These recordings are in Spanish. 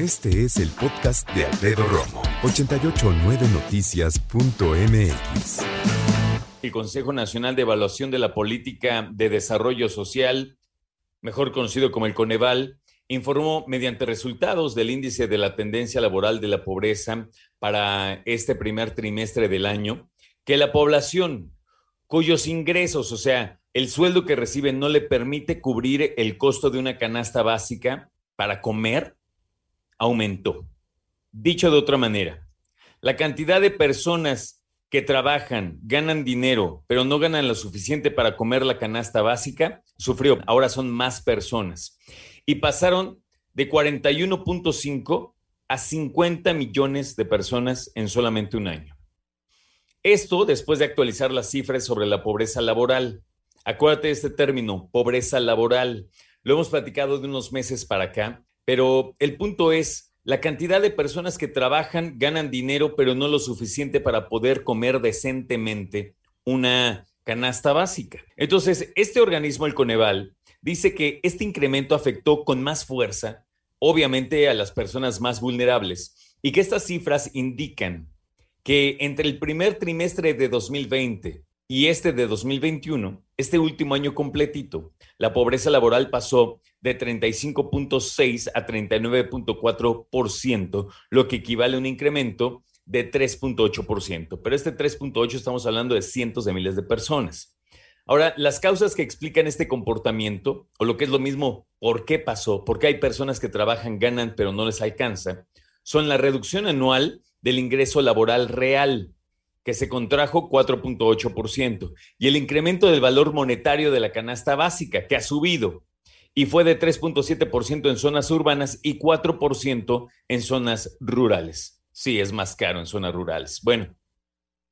Este es el podcast de Alfredo Romo, 889noticias.mx. El Consejo Nacional de Evaluación de la Política de Desarrollo Social, mejor conocido como el Coneval, informó mediante resultados del índice de la tendencia laboral de la pobreza para este primer trimestre del año que la población cuyos ingresos, o sea, el sueldo que recibe no le permite cubrir el costo de una canasta básica para comer, aumentó. Dicho de otra manera, la cantidad de personas que trabajan, ganan dinero, pero no ganan lo suficiente para comer la canasta básica, sufrió. Ahora son más personas. Y pasaron de 41.5 a 50 millones de personas en solamente un año. Esto después de actualizar las cifras sobre la pobreza laboral. Acuérdate de este término, pobreza laboral. Lo hemos platicado de unos meses para acá, pero el punto es la cantidad de personas que trabajan, ganan dinero, pero no lo suficiente para poder comer decentemente una canasta básica. Entonces, este organismo, el Coneval, dice que este incremento afectó con más fuerza, obviamente, a las personas más vulnerables y que estas cifras indican que entre el primer trimestre de 2020 y este de 2021, este último año completito, la pobreza laboral pasó de 35.6 a 39.4%, lo que equivale a un incremento de 3.8%. Pero este 3.8 estamos hablando de cientos de miles de personas. Ahora, las causas que explican este comportamiento, o lo que es lo mismo, por qué pasó, por qué hay personas que trabajan, ganan, pero no les alcanza, son la reducción anual del ingreso laboral real, que se contrajo 4.8%, y el incremento del valor monetario de la canasta básica, que ha subido y fue de 3.7% en zonas urbanas y 4% en zonas rurales. Sí, es más caro en zonas rurales. Bueno,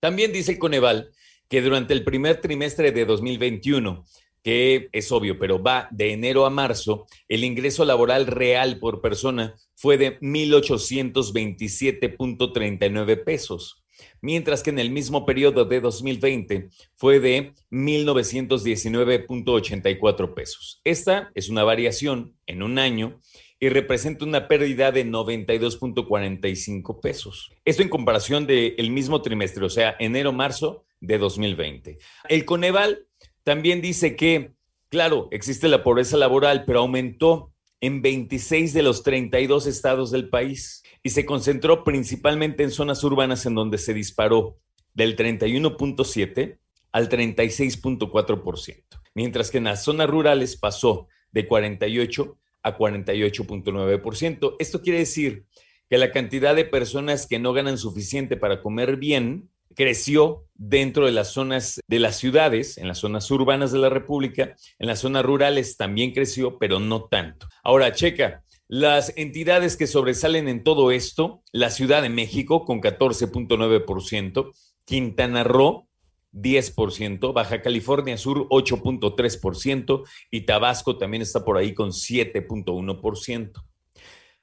también dice el Coneval que durante el primer trimestre de 2021 que es obvio, pero va de enero a marzo, el ingreso laboral real por persona fue de 1.827.39 pesos, mientras que en el mismo periodo de 2020 fue de 1.919.84 pesos. Esta es una variación en un año y representa una pérdida de 92.45 pesos. Esto en comparación del mismo trimestre, o sea, enero-marzo de 2020. El Coneval también dice que, claro, existe la pobreza laboral, pero aumentó en 26 de los 32 estados del país y se concentró principalmente en zonas urbanas en donde se disparó del 31.7 al 36.4%, mientras que en las zonas rurales pasó de 48 a 48.9%. Esto quiere decir que la cantidad de personas que no ganan suficiente para comer bien creció dentro de las zonas de las ciudades, en las zonas urbanas de la República, en las zonas rurales también creció, pero no tanto. Ahora, checa, las entidades que sobresalen en todo esto, la Ciudad de México con 14.9%, Quintana Roo 10%, Baja California Sur 8.3% y Tabasco también está por ahí con 7.1%.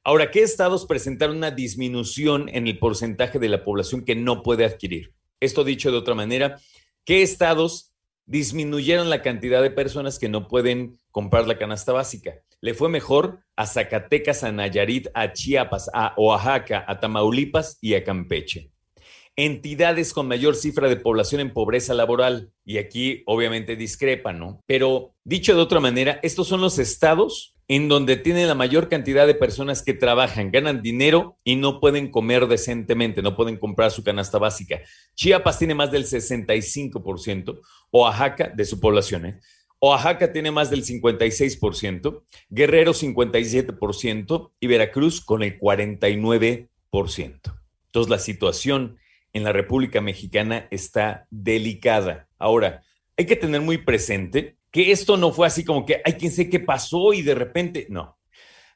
Ahora, ¿qué estados presentaron una disminución en el porcentaje de la población que no puede adquirir? Esto dicho de otra manera, ¿qué estados disminuyeron la cantidad de personas que no pueden comprar la canasta básica? Le fue mejor a Zacatecas, a Nayarit, a Chiapas, a Oaxaca, a Tamaulipas y a Campeche. Entidades con mayor cifra de población en pobreza laboral, y aquí obviamente discrepan, ¿no? Pero dicho de otra manera, estos son los estados en donde tiene la mayor cantidad de personas que trabajan, ganan dinero y no pueden comer decentemente, no pueden comprar su canasta básica. Chiapas tiene más del 65%, Oaxaca de su población, ¿eh? Oaxaca tiene más del 56%, Guerrero 57% y Veracruz con el 49%. Entonces la situación en la República Mexicana está delicada. Ahora, hay que tener muy presente que esto no fue así como que, hay quien sé qué pasó y de repente, no.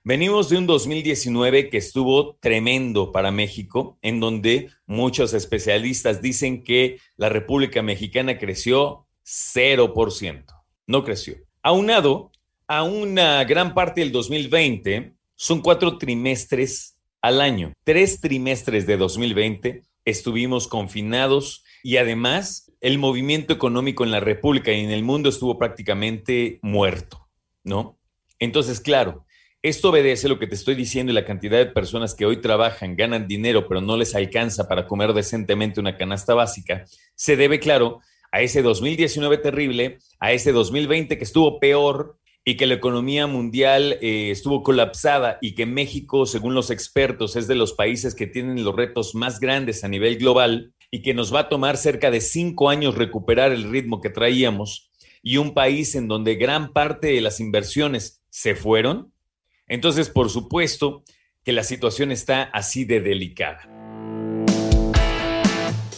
Venimos de un 2019 que estuvo tremendo para México, en donde muchos especialistas dicen que la República Mexicana creció 0%, no creció. Aunado a una gran parte del 2020, son cuatro trimestres al año. Tres trimestres de 2020 estuvimos confinados y además el movimiento económico en la República y en el mundo estuvo prácticamente muerto, ¿no? Entonces, claro, Esto obedece lo que te estoy diciendo y la cantidad de personas que hoy trabajan, ganan dinero, pero no les alcanza para comer decentemente una canasta básica, se debe, claro, a ese 2019 terrible, a ese 2020 que estuvo peor y que la economía mundial eh, estuvo colapsada y que México, según los expertos, es de los países que tienen los retos más grandes a nivel global y que nos va a tomar cerca de cinco años recuperar el ritmo que traíamos y un país en donde gran parte de las inversiones se fueron, entonces por supuesto que la situación está así de delicada.